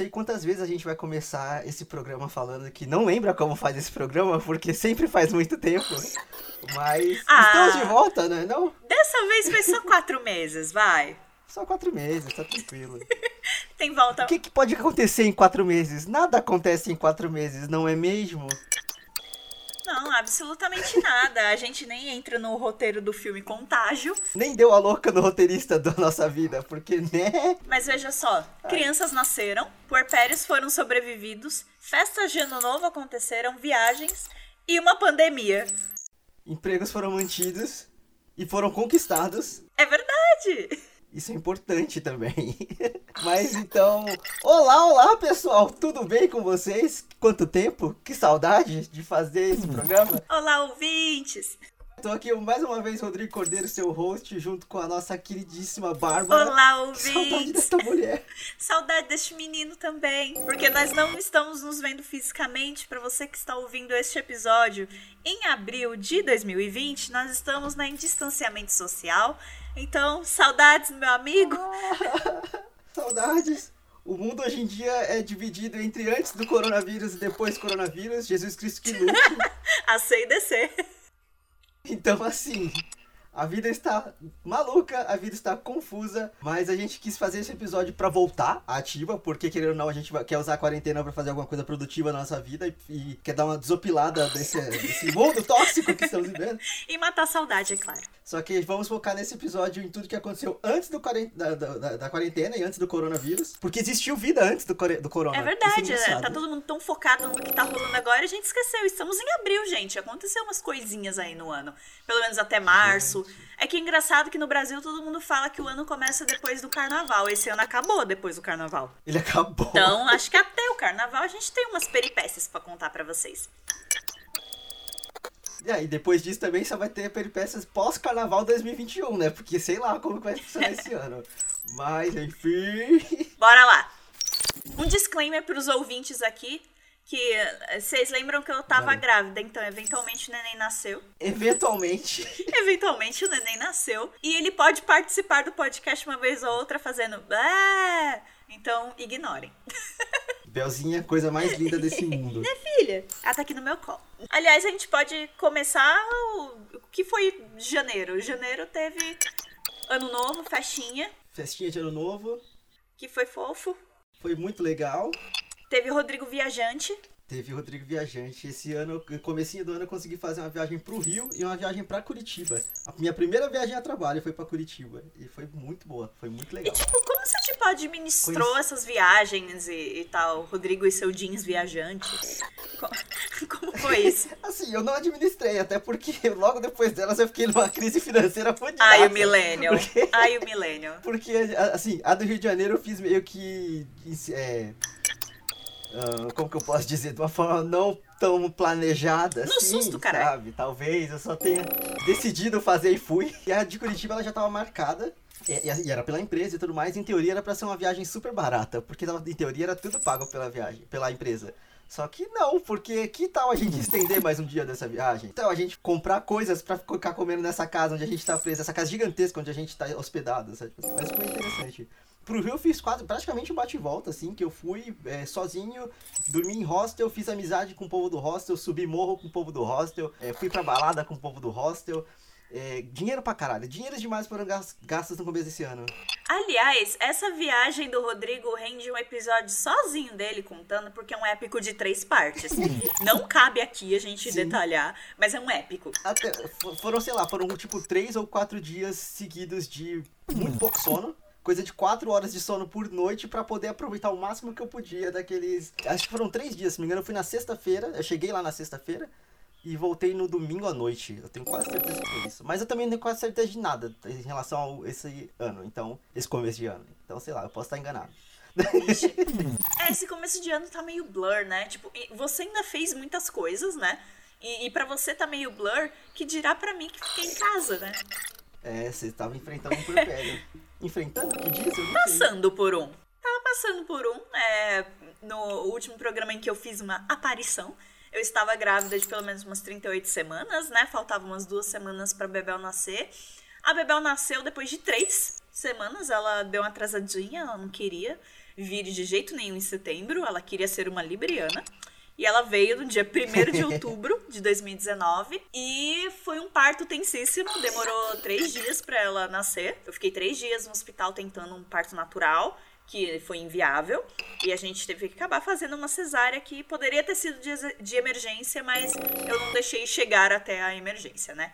não sei quantas vezes a gente vai começar esse programa falando que não lembra como faz esse programa, porque sempre faz muito tempo. Mas Ah. estamos de volta, né? Não? Dessa vez foi só quatro meses, vai. Só quatro meses, tá tranquilo. Tem volta. O que, que pode acontecer em quatro meses? Nada acontece em quatro meses, não é mesmo? Absolutamente nada. A gente nem entra no roteiro do filme Contágio. Nem deu a louca no roteirista da nossa vida, porque, né? Mas veja só, crianças nasceram, puerpérios foram sobrevividos, festas de ano novo aconteceram, viagens e uma pandemia. Empregos foram mantidos e foram conquistados. É verdade! Isso é importante também. Mas então, olá, olá pessoal, tudo bem com vocês? Quanto tempo? Que saudade de fazer esse programa. Olá, ouvintes! Tô aqui mais uma vez, Rodrigo Cordeiro, seu host, junto com a nossa queridíssima Bárbara. Olá, Que saudade ouvintes! dessa mulher. Saudade deste menino também, porque nós não estamos nos vendo fisicamente. Para você que está ouvindo este episódio em abril de 2020, nós estamos né, em distanciamento social. Então, saudades, meu amigo. Saudades. O mundo hoje em dia é dividido entre antes do coronavírus e depois do coronavírus. Jesus Cristo que lute. A C e DC. Então, assim, a vida está maluca, a vida está confusa, mas a gente quis fazer esse episódio pra voltar à ativa, porque querendo ou não, a gente quer usar a quarentena pra fazer alguma coisa produtiva na nossa vida e, e quer dar uma desopilada desse, desse mundo tóxico que estamos vivendo. E matar a saudade, é claro. Só que vamos focar nesse episódio em tudo que aconteceu antes do da, da- da- quarentena e antes do coronavírus, porque existiu vida antes do, do corona. É verdade, engraçado. tá todo mundo tão focado no que tá rolando agora, a gente esqueceu. Estamos em abril, gente. Aconteceu umas coisinhas aí no ano. Pelo menos até março. É que é engraçado que no Brasil todo mundo fala que o ano começa depois do carnaval. Esse ano acabou depois do carnaval. Ele acabou. Então, acho que até o carnaval a gente tem umas peripécias pra contar pra vocês. E aí, depois disso também só vai ter peripécias pós-carnaval 2021, né? Porque sei lá como vai funcionar esse ano. Mas, enfim. Bora lá. Um disclaimer pros ouvintes aqui. Que eh, vocês lembram que eu tava grávida, então eventualmente o neném nasceu. Eventualmente. Eventualmente o neném nasceu. E ele pode participar do podcast uma vez ou outra fazendo. "Ah", Então ignorem. Belzinha, coisa mais linda desse mundo. Filha, ela tá aqui no meu colo. Aliás, a gente pode começar o o que foi janeiro. Janeiro teve ano novo, festinha, Festinha de ano novo. que foi fofo. Foi muito legal. Teve Rodrigo Viajante. Teve Rodrigo Viajante. Esse ano, no comecinho do ano, eu consegui fazer uma viagem pro Rio e uma viagem pra Curitiba. A minha primeira viagem a trabalho foi pra Curitiba. E foi muito boa, foi muito E legal. tipo, como você tipo administrou essas viagens e, e tal? Rodrigo e seu jeans viajante. Co- Como, foi isso? Assim, eu não administrei, até porque logo depois delas eu fiquei numa crise financeira fodida. Ai, o Millennial. Porque- Ai, o Millennial. Porque, assim, a do Rio de Janeiro eu fiz meio que. É, ah, como que eu posso dizer? De uma forma não tão planejada No assim, susto, caralho. sabe? Talvez eu só tenha decidido fazer e fui. E a de Curitiba ela já tava marcada. E, era pela empresa e tudo mais. Em teoria era pra ser uma viagem super barata. Porque tava- em teoria era tudo pago pela viagem, pela empresa. Só que não, porque que tal a gente estender mais um dia dessa viagem? Então a gente comprar coisas pra ficar comendo nessa casa onde a gente tá preso, essa casa gigantesca onde a gente tá hospedado, sabe? Mas foi interessante. Pro Rio eu fiz quase, praticamente um bate e volta, assim, que eu fui é, sozinho, dormi em hostel, fiz amizade com o povo do hostel, subi morro com o povo do hostel, é, fui pra balada com o povo do hostel. É, dinheiro pra caralho, dinheiros demais foram gas- gastos no começo desse ano. Aliás, essa viagem do Rodrigo rende um episódio sozinho dele contando, porque é um épico de três partes. Não cabe aqui a gente Sim. detalhar, mas é um épico. Até, fo- foram, sei lá, foram tipo três ou quatro dias seguidos de muito pouco sono. Coisa de quatro horas de sono por noite pra poder aproveitar o máximo que eu podia daqueles. Acho que foram três dias, se não me engano. Eu fui na sexta-feira, eu cheguei lá na sexta-feira e voltei no domingo à noite. Eu tenho quase certeza que foi isso. Mas eu também não tenho quase certeza de nada em relação a esse ano, então, esse começo de ano. Então, sei lá, eu posso estar enganado. É, esse começo de ano tá meio blur, né? Tipo, você ainda fez muitas coisas, né? E, e para você tá meio blur, que dirá pra mim que fiquei em casa, né? É, você estava enfrentando um porpério. enfrentando? Que sei. Passando por um. Tava passando por um. é, no último programa em que eu fiz uma aparição, eu estava grávida de pelo menos umas 38 semanas, né? Faltavam umas duas semanas pra Bebel nascer. A Bebel nasceu depois de três semanas, ela deu uma atrasadinha, ela não queria. vire de jeito nenhum em setembro, ela queria ser uma libriana. E ela veio no dia 1 de outubro de 2019. E foi um parto tensíssimo. Demorou três dias para ela nascer. Eu fiquei três dias no hospital tentando um parto natural que foi inviável, e a gente teve que acabar fazendo uma cesárea que poderia ter sido de, de emergência, mas eu não deixei chegar até a emergência, né?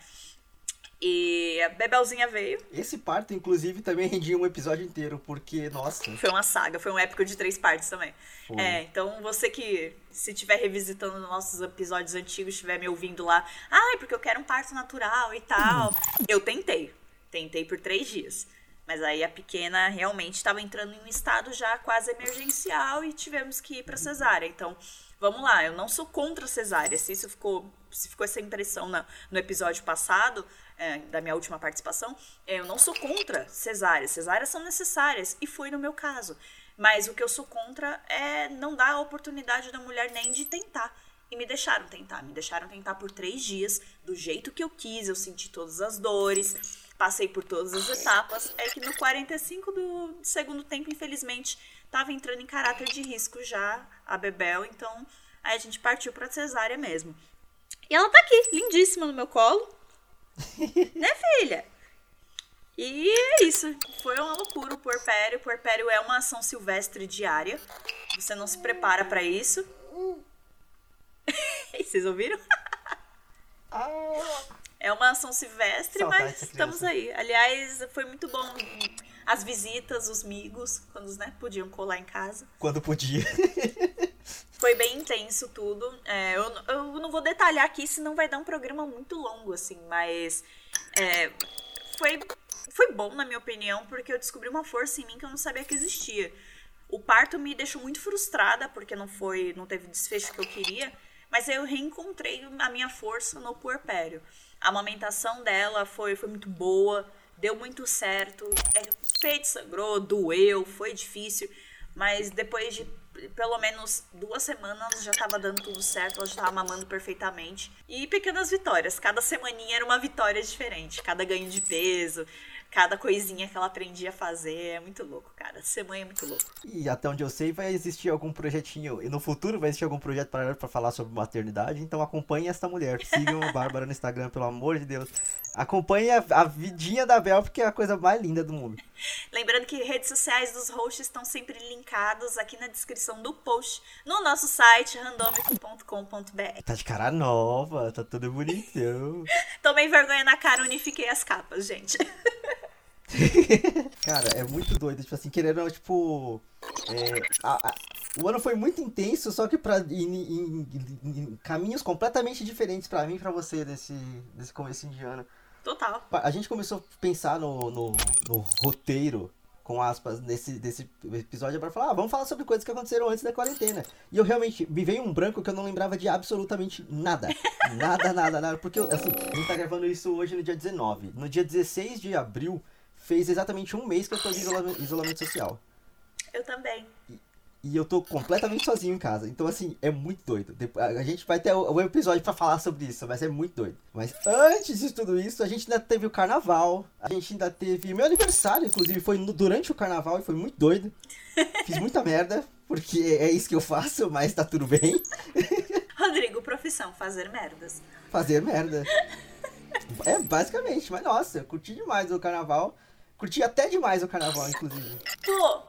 E a Bebelzinha veio. Esse parto, inclusive, também rendia um episódio inteiro, porque, nossa. Foi uma saga, foi um épico de três partes também. Foi. É, então você que, se estiver revisitando nossos episódios antigos, estiver me ouvindo lá, ai, ah, porque eu quero um parto natural e tal. eu tentei. Tentei por três dias. Mas aí a pequena realmente estava entrando em um estado já quase emergencial e tivemos que ir para cesárea. Então, vamos lá, eu não sou contra cesárea. Se isso ficou, se ficou essa impressão na, no episódio passado, é, da minha última participação, eu não sou contra cesáreas. Cesáreas são necessárias e foi no meu caso. Mas o que eu sou contra é não dar a oportunidade da mulher nem de tentar. E me deixaram tentar. Me deixaram tentar por três dias, do jeito que eu quis. Eu senti todas as dores passei por todas as etapas, é que no 45 do segundo tempo, infelizmente, estava entrando em caráter de risco já a Bebel, então aí a gente partiu para cesárea mesmo. E ela tá aqui, lindíssima no meu colo. né, filha? E é isso. Foi uma loucura o puerpério. O puerpério é uma ação silvestre diária. Você não se prepara para isso. Vocês ouviram? Ah. É uma ação silvestre, Saudade mas estamos aí. Aliás, foi muito bom as visitas, os migos, quando né, podiam colar em casa. Quando podia. foi bem intenso tudo. É, eu, eu não vou detalhar aqui, senão vai dar um programa muito longo, assim, mas é, foi, foi bom, na minha opinião, porque eu descobri uma força em mim que eu não sabia que existia. O parto me deixou muito frustrada, porque não foi, não teve o desfecho que eu queria, mas eu reencontrei a minha força no puerpério. A amamentação dela foi, foi muito boa, deu muito certo. É, feito, sangrou, doeu, foi difícil. Mas depois de pelo menos duas semanas já estava dando tudo certo, ela já estava mamando perfeitamente. E pequenas vitórias, cada semaninha era uma vitória diferente, cada ganho de peso, cada coisinha que ela aprendia a fazer. É muito louco, cara. Mãe é muito louco. E até onde eu sei, vai existir algum projetinho. E no futuro vai existir algum projeto para para falar sobre maternidade. Então acompanhe esta mulher. Sigam a Bárbara no Instagram, pelo amor de Deus. Acompanhe a, a vidinha da Bel, porque é a coisa mais linda do mundo. Lembrando que redes sociais dos hosts estão sempre linkados aqui na descrição do post no nosso site randomico.com.br. Tá de cara nova, tá tudo bonitão. Tomei vergonha na cara, unifiquei as capas, gente. Cara, é muito doido. Tipo assim, querendo, tipo. É, a, a, o ano foi muito intenso, só que pra, em, em, em caminhos completamente diferentes para mim e pra você desse, desse começo de ano. Total. A gente começou a pensar no, no, no roteiro, com aspas, nesse, desse episódio para falar, ah, vamos falar sobre coisas que aconteceram antes da quarentena. E eu realmente, me veio um branco que eu não lembrava de absolutamente nada. Nada, nada, nada. Porque, assim, a gente tá gravando isso hoje no dia 19. No dia 16 de abril fez exatamente um mês que eu tô de isolamento, isolamento social. Eu também. E, e, eu tô completamente sozinho em casa. Então, assim, é muito doido. A gente vai ter um episódio para falar sobre isso, mas é muito doido. Mas antes de tudo isso, a gente ainda teve o carnaval. A gente ainda teve. Meu aniversário, inclusive, foi durante o carnaval e foi muito doido. Fiz muita merda, porque é isso que eu faço, mas tá tudo bem. Rodrigo, profissão, fazer merdas. Fazer merda. É, basicamente, mas nossa, eu curti demais o carnaval. Curti até demais o carnaval, inclusive. Pô,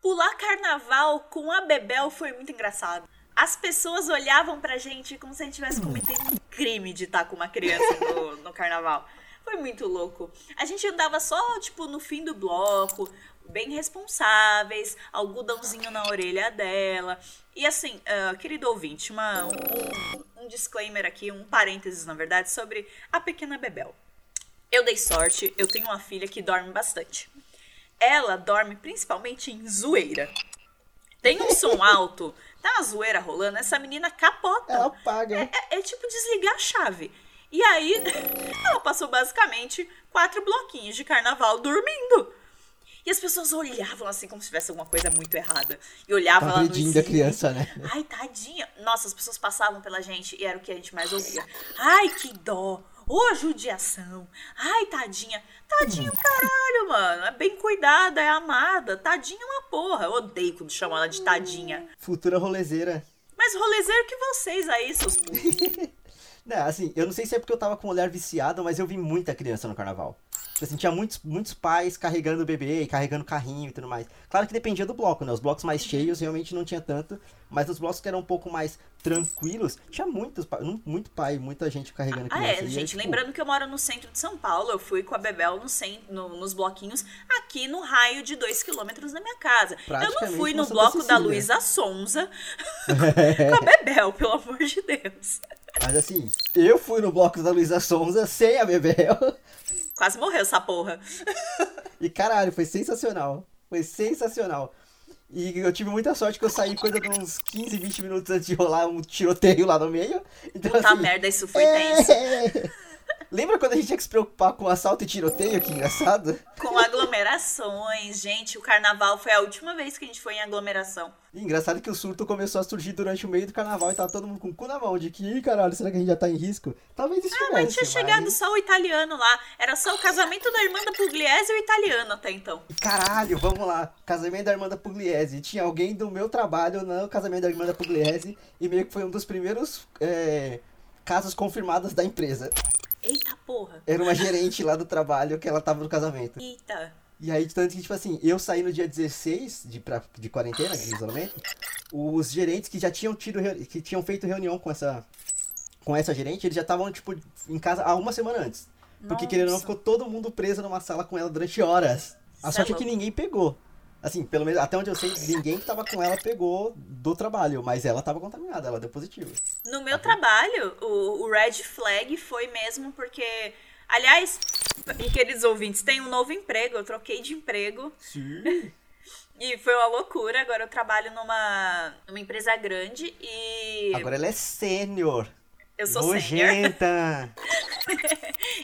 pular carnaval com a Bebel foi muito engraçado. As pessoas olhavam pra gente como se a gente tivesse cometido um crime de estar com uma criança no, no carnaval. Foi muito louco. A gente andava só, tipo, no fim do bloco, bem responsáveis, algodãozinho na orelha dela. E assim, uh, querido ouvinte, uma, um, um disclaimer aqui, um parênteses, na verdade, sobre a pequena Bebel. Eu dei sorte, eu tenho uma filha que dorme bastante. Ela dorme principalmente em zoeira. Tem um som alto, tá uma zoeira rolando, essa menina capota. Ela apaga. É, é, é tipo desligar a chave. E aí, ela passou basicamente quatro bloquinhos de carnaval dormindo. E as pessoas olhavam assim como se tivesse alguma coisa muito errada. E olhavam tá lá no da criança, né? Ai, tadinha. Nossa, as pessoas passavam pela gente e era o que a gente mais ouvia. Ai, que dó Ô, judiação. Ai, tadinha. Tadinho, caralho, mano. É bem cuidada, é amada. Tadinha é uma porra. Eu odeio quando chamam ela de tadinha. Futura rolezeira. Mas rolezeiro que vocês aí, seus. Não, assim, eu não sei se é porque eu tava com o olhar viciado, mas eu vi muita criança no carnaval. Tipo Assim, tinha muitos, muitos pais carregando o bebê, carregando carrinho e tudo mais. Claro que dependia do bloco, né? Os blocos mais cheios realmente não tinha tanto, mas nos blocos que eram um pouco mais tranquilos, tinha muitos, muito pai, muita gente carregando Ah, criança. é, E aí, gente, tipo, lembrando que eu moro no centro de São Paulo, eu fui com a Bebel no cen- no- nos bloquinhos aqui no raio de 2 quilômetros da minha casa. Eu não fui no bloco da. Luísa Sonza com a Bebel, pelo amor de Deus. Mas assim, eu fui no bloco da Luísa Sonza sem a Bebel. Quase morreu essa porra. E caralho, foi sensacional. Foi sensacional. E eu tive muita sorte que eu saí coisa de uns 15, 20 minutos antes de rolar um tiroteio lá no meio. Então, Puta assim, merda, isso foi é... tenso. Lembra quando a gente tinha que se preocupar com assalto e tiroteio? Que engraçado. Com aglomerações, gente, o carnaval foi a última vez que a gente foi em aglomeração. E engraçado que o surto começou a surgir durante o meio do carnaval e tava todo mundo com o cu na mão de que, "Ih, caralho, será que a gente já tá em risco? Talvez estivesse. Ah, mas tinha mas- chegado só o italiano lá. Era só o casamento da irmã da Pugliese e o italiano até então. Caralho, vamos lá. Casamento da irmã da Pugliese. Tinha alguém do meu trabalho no casamento da irmã da Pugliese e meio que foi um dos primeiros é, casos confirmados da empresa. Eita porra. Era uma gerente lá do trabalho que ela tava no casamento. Eita. E aí, tanto que, tipo assim, eu saí no dia 16 de, pra, de quarentena, de isolamento, os gerentes que já tinham tido, que tinham feito reunião com essa, com essa gerente, eles já estavam, tipo, em casa há uma semana antes. Porque, querendo ou não, ficou todo mundo preso numa sala com ela durante horas. A Cê sorte é é que ninguém pegou. Assim, pelo menos, até onde eu sei, ninguém que tava com ela pegou do trabalho, mas ela tava contaminada, ela deu positivo. No meu trabalho, o, o red flag foi mesmo porque. Aliás, queridos ouvintes, tem um novo emprego. Eu troquei de emprego Sim. e foi uma loucura. Agora eu trabalho numa, numa empresa grande e. Agora ela é sênior. eu sou sênior.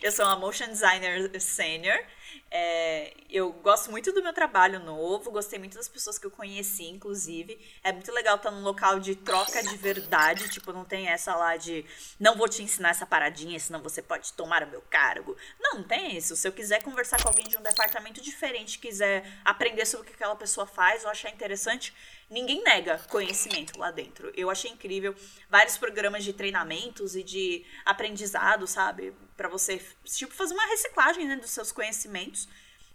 Eu sou uma motion designer sênior. É, eu gosto muito do meu trabalho novo, gostei muito das pessoas que eu conheci, inclusive. É muito legal estar num local de troca de verdade, tipo, não tem essa lá de não vou te ensinar essa paradinha, senão você pode tomar o meu cargo. Não, não tem isso. Se eu quiser conversar com alguém de um departamento diferente, quiser aprender sobre o que aquela pessoa faz ou achar interessante, ninguém nega conhecimento lá dentro. Eu achei incrível vários programas de treinamentos e de aprendizado, sabe? Pra você, tipo, fazer uma reciclagem né, dos seus conhecimentos.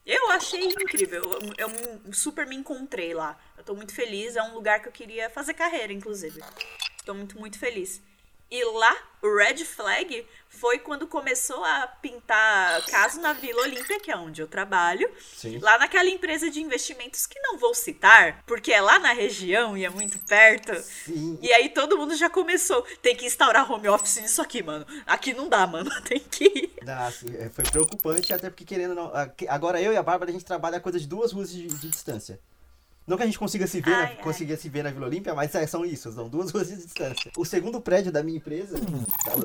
Eu achei incrível. Eu, eu super me encontrei lá. Eu tô muito feliz. É um lugar que eu queria fazer carreira, inclusive. Tô muito, muito feliz. E lá, o red flag foi quando começou a pintar caso na Vila Olímpia, que é onde eu trabalho. Sim. Lá naquela empresa de investimentos que não vou citar, porque é lá na região e é muito perto. Sim. E aí todo mundo já começou. Tem que instaurar home office nisso aqui, mano. Aqui não dá, mano. Tem que ir. Assim, é, foi preocupante, até porque querendo não. Agora eu e a Bárbara a gente trabalha a coisa de duas ruas de, de distância. Não que a gente consiga se ver, Ai, na, consiga se ver na Vila Olímpia, mas é, são isso, são duas ruas de distância. O segundo prédio da minha empresa,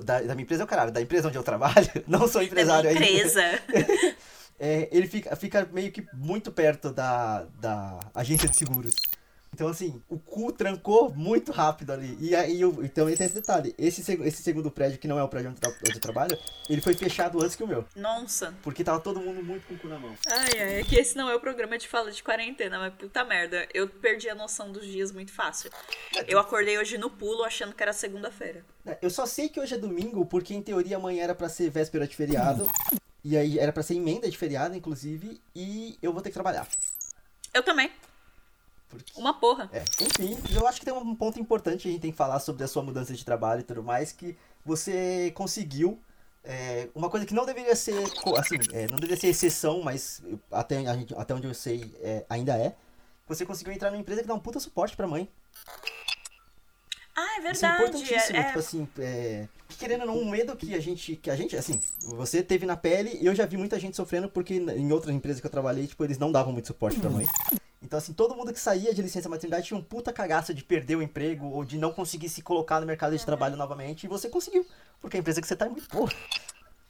da, da minha empresa é o caralho, da empresa onde eu trabalho, não sou Da empresário minha ainda. empresa. É, ele fica, fica meio que muito perto da, da agência de seguros. Então, assim, o cu trancou muito rápido ali. E aí, eu, então, tem esse detalhe. Esse, esse segundo prédio, que não é o prédio onde, tra- onde eu trabalho, ele foi fechado antes que o meu. Nossa. Porque tava todo mundo muito com o cu na mão. Ai, ai, é que esse não é o programa de fala de quarentena, mas puta merda. Eu perdi a noção dos dias muito fácil. Eu acordei hoje no pulo achando que era segunda-feira. É, Eu só sei que hoje é domingo, porque em teoria amanhã era pra ser véspera de feriado. E aí era pra ser emenda de feriado, inclusive. E eu vou ter que trabalhar. Eu também. Porque... Uma porra. É, enfim, eu acho que tem um ponto importante a gente tem que falar sobre a sua mudança de trabalho e tudo mais, que você conseguiu é, uma coisa que não deveria ser, assim, é, não deveria ser exceção, mas até, a gente- até onde eu sei é, ainda é. Você conseguiu entrar numa empresa que dá um puta suporte pra mãe. Ah, é Isso é verdade. importantíssimo, É, tipo assim, é, que querendo ou não, um medo que a gente, que a gente, assim, você teve na pele, e eu já vi muita gente sofrendo porque em outras empresas que eu trabalhei, tipo, eles não davam muito suporte pra mãe. Então, assim, todo mundo que saía de licença maternidade tinha um puta cagaço de perder o emprego ou de não conseguir se colocar no mercado de trabalho novamente, e você conseguiu, porque a empresa que você tá é muito boa.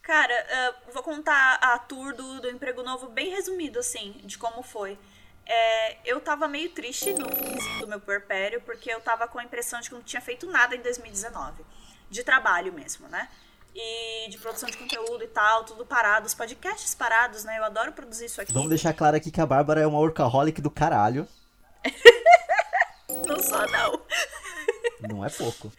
Cara, ah, vou contar a tour do, do emprego novo bem resumido, assim, de como foi. É, eu tava meio triste no finzinho do meu puerpério, porque eu tava com a impressão de que não tinha feito nada em 2019. De trabalho mesmo, né? E de produção de conteúdo e tal, tudo parado, os podcasts parados, né? Eu adoro produzir isso aqui. Vamos deixar claro aqui que a Bárbara é uma workaholic do caralho. não só não. Não é pouco.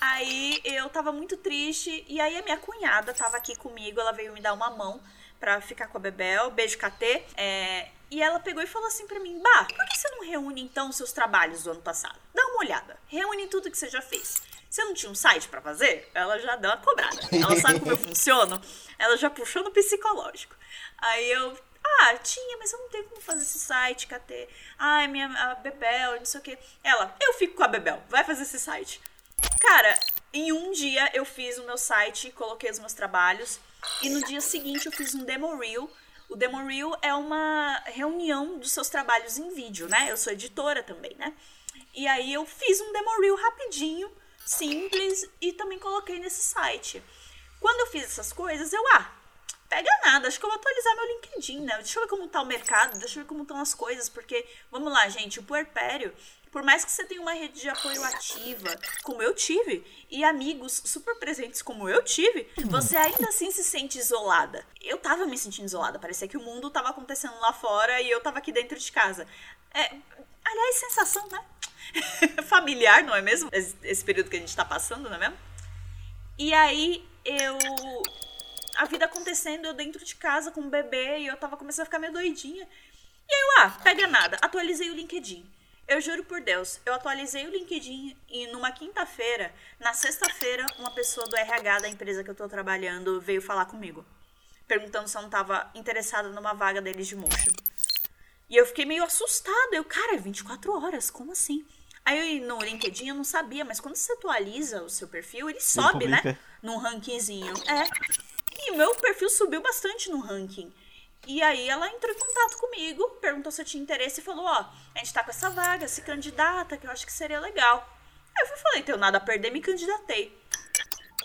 Aí eu tava muito triste, e aí a minha cunhada tava aqui comigo, ela veio me dar uma mão pra ficar com a Bebel, beijo KT, é, e ela pegou e falou assim pra mim, Bah, por que você não reúne então os seus trabalhos do ano passado? Dá uma olhada, reúne tudo que você já fez. Você não tinha um site para fazer? Ela já deu uma cobrada. Ela sabe como eu funciono? Ela já puxou no psicológico. Aí eu, ah, tinha, mas eu não tenho como fazer esse site, KT. Ai, minha a Bebel, não sei o quê. Ela, eu fico com a Bebel, vai fazer esse site. Cara, em um dia eu fiz o meu site, coloquei os meus trabalhos. E no dia seguinte eu fiz um demo reel. O demo reel é uma reunião dos seus trabalhos em vídeo, né? Eu sou editora também, né? E aí eu fiz um demo reel rapidinho, simples, e também coloquei nesse site. Quando eu fiz essas coisas, eu, ah, pega nada, acho que eu vou atualizar meu LinkedIn, né? Deixa eu ver como tá o mercado, deixa eu ver como estão as coisas, porque, vamos lá, gente, o puerpério por mais que você tenha uma rede de apoio ativa, como eu tive, e amigos super presentes como eu tive, você ainda assim se sente isolada. Eu tava me sentindo isolada, parecia que o mundo tava acontecendo lá fora e eu tava aqui dentro de casa. É, aliás, sensação, né? Familiar, não é mesmo? Esse período que a gente tá passando, não é mesmo? E aí eu. A vida acontecendo, eu dentro de casa com o bebê, e eu tava começando a ficar meio doidinha. E aí eu, ah, pega nada, atualizei o LinkedIn. Eu juro por Deus, eu atualizei o LinkedIn e numa quinta-feira, na sexta-feira, uma pessoa do RH da empresa que eu tô trabalhando veio falar comigo, perguntando se eu não tava interessada numa vaga deles de motion. E eu fiquei meio assustada. Eu, cara, é 24 horas, como assim? Aí no LinkedIn eu não sabia, mas quando você atualiza o seu perfil, ele sobe, né? Num rankingzinho. É. Meu perfil subiu bastante no ranking. E aí ela entrou em contato comigo, perguntou se eu tinha interesse e falou, ó, a gente tá com essa vaga, se candidata, que eu acho que seria legal. Aí eu falei, tenho nada a perder, me candidatei.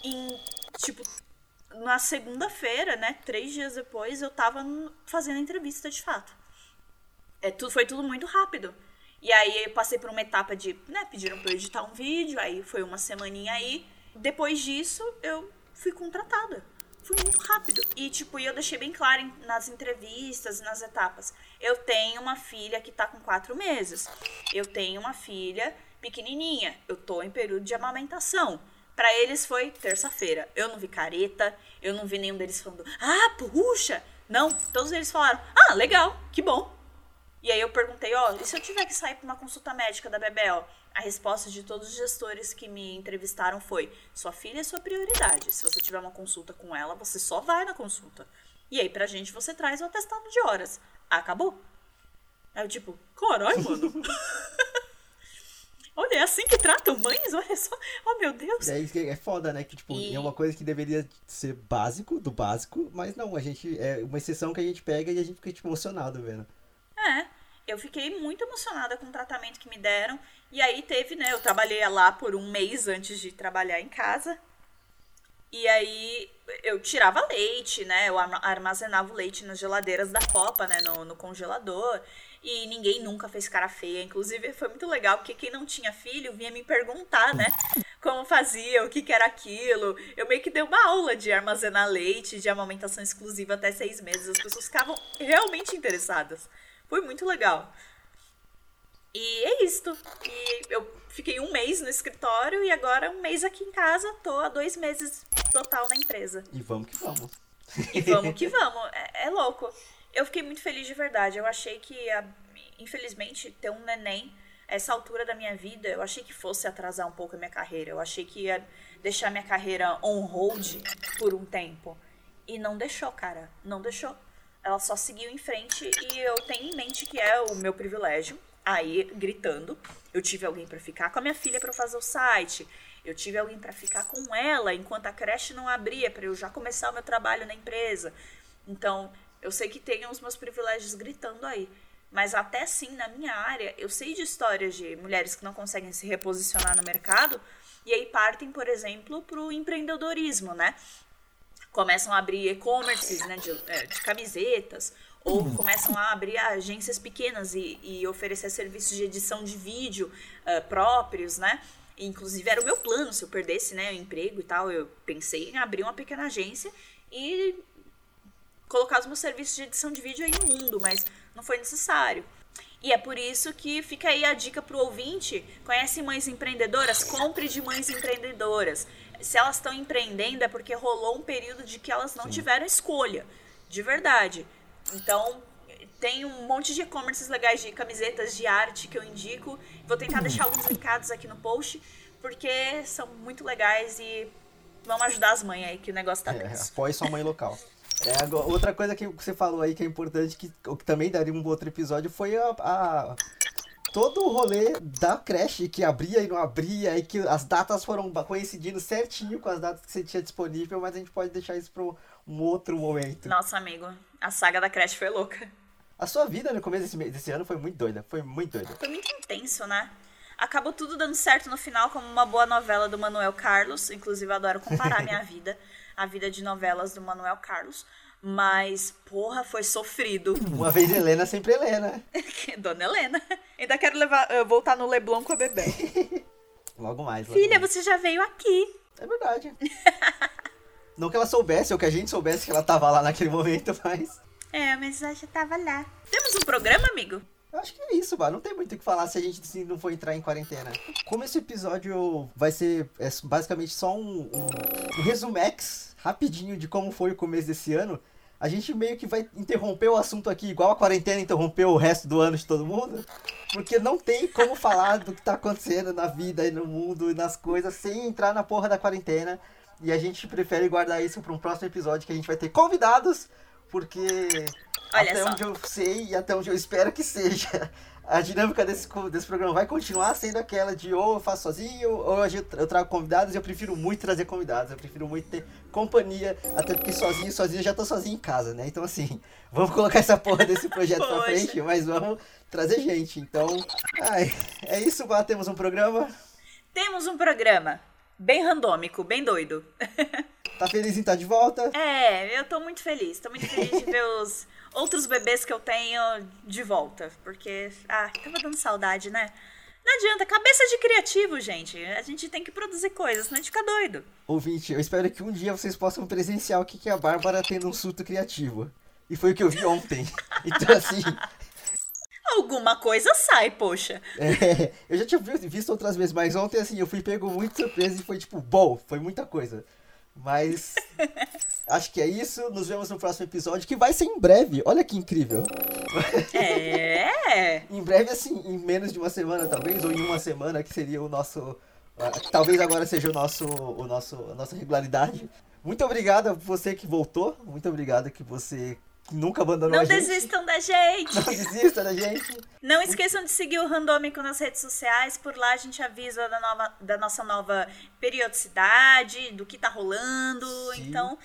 E, tipo, na segunda-feira, né, três dias depois, eu tava fazendo a entrevista de fato. É, tudo, foi tudo muito rápido. E aí eu passei por uma etapa de, né, pediram pra eu editar um vídeo, aí foi uma semaninha aí. Depois disso, eu fui contratada foi muito rápido. E, tipo, eu deixei bem claro em, nas entrevistas, nas etapas. Eu tenho uma filha que tá com quatro meses. Eu tenho uma filha pequenininha. Eu tô em período de amamentação. Para eles foi terça-feira. Eu não vi careta, eu não vi nenhum deles falando, ah, puxa! Não, todos eles falaram, ah, legal, que bom. E aí eu perguntei, ó, oh, e se eu tiver que sair para uma consulta médica da Bebel? A resposta de todos os gestores que me entrevistaram foi: sua filha é sua prioridade. Se você tiver uma consulta com ela, você só vai na consulta. E aí, pra gente, você traz o atestado de horas. Acabou. Aí eu, tipo, caralho, mano. Olha, é assim que tratam mães? Olha só. Oh, meu Deus. É, é foda, né? Que, tipo, e... é uma coisa que deveria ser básico, do básico, mas não, a gente. É uma exceção que a gente pega e a gente fica, tipo, emocionado vendo. Eu fiquei muito emocionada com o tratamento que me deram. E aí teve, né? Eu trabalhei lá por um mês antes de trabalhar em casa. E aí eu tirava leite, né? Eu armazenava o leite nas geladeiras da Copa, né? No, no, congelador. E ninguém nunca fez cara feia. Inclusive foi muito legal, porque quem não tinha filho vinha me perguntar, né? Como fazia, o que, que era aquilo. Eu meio que dei uma aula de armazenar leite, de amamentação exclusiva até seis meses. As pessoas ficavam realmente interessadas. Foi muito legal. E é isto. E eu fiquei um mês no escritório e agora um mês aqui em casa. Tô há dois meses total na empresa. E vamos que vamos. E vamos que vamos. É, é louco. Eu fiquei muito feliz de verdade. Eu achei que, infelizmente, ter um neném, essa altura da minha vida, eu achei que fosse atrasar um pouco a minha carreira. Eu achei que ia deixar minha carreira on hold por um tempo. E não deixou, cara. Não deixou. Ela só seguiu em frente e eu tenho em mente que é o meu privilégio. Aí, gritando, eu tive alguém para ficar com a minha filha para fazer o site. Eu tive alguém para ficar com ela enquanto a creche não abria, para eu já começar o meu trabalho na empresa. Então, eu sei que tem os meus privilégios gritando aí. Mas até assim, na minha área, eu sei de histórias de mulheres que não conseguem se reposicionar no mercado e aí partem, por exemplo, para o empreendedorismo, né? Começam a abrir e-commerces né, de, é, de, camisetas, ou uhum. começam a abrir agências pequenas e, e oferecer serviços de edição de vídeo uh, próprios, né? Inclusive era o meu plano, se eu perdesse, né, o emprego e tal, eu pensei em abrir uma pequena agência e colocar os meus serviços de edição de vídeo aí no mundo, mas não foi necessário. E é por isso que fica aí a dica pro ouvinte: conhece mães empreendedoras? Compre de mães empreendedoras. Se elas estão empreendendo é porque rolou um período de que elas não Sim. tiveram escolha, de verdade. Então, tem um monte de e-commerces legais de camisetas de arte que eu indico. Vou tentar deixar alguns linkados aqui no post, porque são muito legais e vamos ajudar as mães aí, que o negócio tá é, Apoie sua mãe local. É, outra coisa que você falou aí que é importante, que, que também daria um outro episódio, foi a, a todo o rolê da creche que abria e não abria e que as datas foram coincidindo certinho com as datas que você tinha disponível, mas a gente pode deixar isso para um outro momento. Nossa, amigo, a saga da creche foi louca. A sua vida no começo desse, desse ano foi muito doida, foi muito doida. Foi muito intenso, né? Acabou tudo dando certo no final, como uma boa novela do Manuel Carlos. Inclusive, eu adoro comparar minha vida, a vida de novelas do Manuel Carlos. Mas, porra, foi sofrido. Uma vez Helena, sempre Helena. Dona Helena. Ainda quero levar, voltar no Leblon com a bebê. logo mais. Logo Filha, mais. você já veio aqui. É verdade. Não que ela soubesse, ou que a gente soubesse que ela tava lá naquele momento, mas. É, mas eu já tava lá. Temos um programa, amigo? Eu acho que é isso, mano. Não tem muito o que falar se a gente assim, não for entrar em quarentena. Como esse episódio vai ser é, basicamente só um, um, um resumex rapidinho de como foi o começo desse ano, a gente meio que vai interromper o assunto aqui, igual a quarentena interrompeu o resto do ano de todo mundo, porque não tem como falar do que tá acontecendo na vida e no mundo e nas coisas sem entrar na porra da quarentena. E a gente prefere guardar isso para um próximo episódio que a gente vai ter convidados porque Olha até só. onde eu sei e até onde eu espero que seja, a dinâmica desse, desse programa vai continuar sendo aquela de ou eu faço sozinho, ou eu trago convidados, eu prefiro muito trazer convidados, eu prefiro muito ter companhia, até porque sozinho, sozinho eu já tô sozinho em casa, né? Então assim, vamos colocar essa porra desse projeto pra frente, mas vamos trazer gente. Então, ai, é isso, Bá, temos um programa. Temos um programa. Bem randômico, bem doido. Tá feliz em estar de volta? É, eu tô muito feliz. Tô muito feliz de ver os outros bebês que eu tenho de volta. Porque, ah, tava dando saudade, né? Não adianta, cabeça de criativo, gente. A gente tem que produzir coisas, senão a gente fica doido. Ouvinte, eu espero que um dia vocês possam presenciar o que é a Bárbara tendo um surto criativo. E foi o que eu vi ontem. Então, assim, Alguma coisa sai, poxa. É, eu já tinha visto outras vezes, mas ontem, assim, eu fui pego muito surpresa e foi tipo, bom, foi muita coisa. Mas acho que é isso. Nos vemos no próximo episódio, que vai ser em breve. Olha que incrível. É. em breve, assim, em menos de uma semana, talvez, ou em uma semana, que seria o nosso. Uh, talvez agora seja o nosso, o nosso, a nossa regularidade. Muito obrigado a você que voltou. Muito obrigado que você nunca abandonou Não a gente. Não desistam da gente. Não desistam da gente. Não esqueçam de seguir o Randômico nas redes sociais. Por lá a gente avisa da, nova, da nossa nova periodicidade, do que tá rolando. Sim. Então,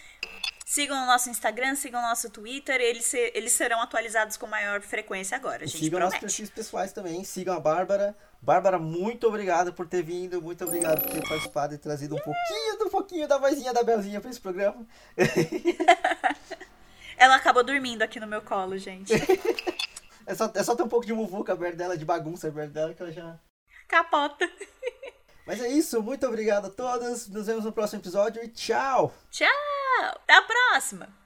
sigam o nosso Instagram, sigam o nosso Twitter. Eles, se, eles serão atualizados com maior frequência agora. Sigam nossos perfis pessoais também. Sigam a Bárbara. Bárbara, muito obrigado por ter vindo, muito obrigado por ter participado e trazido um pouquinho, um pouquinho da vozinha da Belzinha para esse programa. Ela acabou dormindo aqui no meu colo, gente. é, só, é só ter um pouco de muvuca perto dela, de bagunça perto dela, que ela já. Capota. Mas é isso, muito obrigado a todos. Nos vemos no próximo episódio e tchau! Tchau! Até a próxima!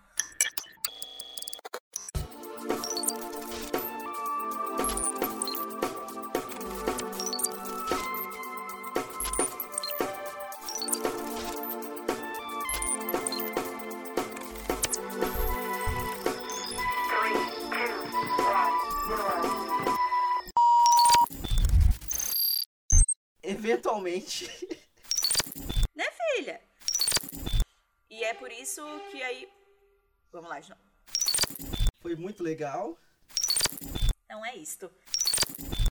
Eventualmente. Né, filha? E é por isso que aí. Vamos lá, João. Foi muito legal. Não é isto.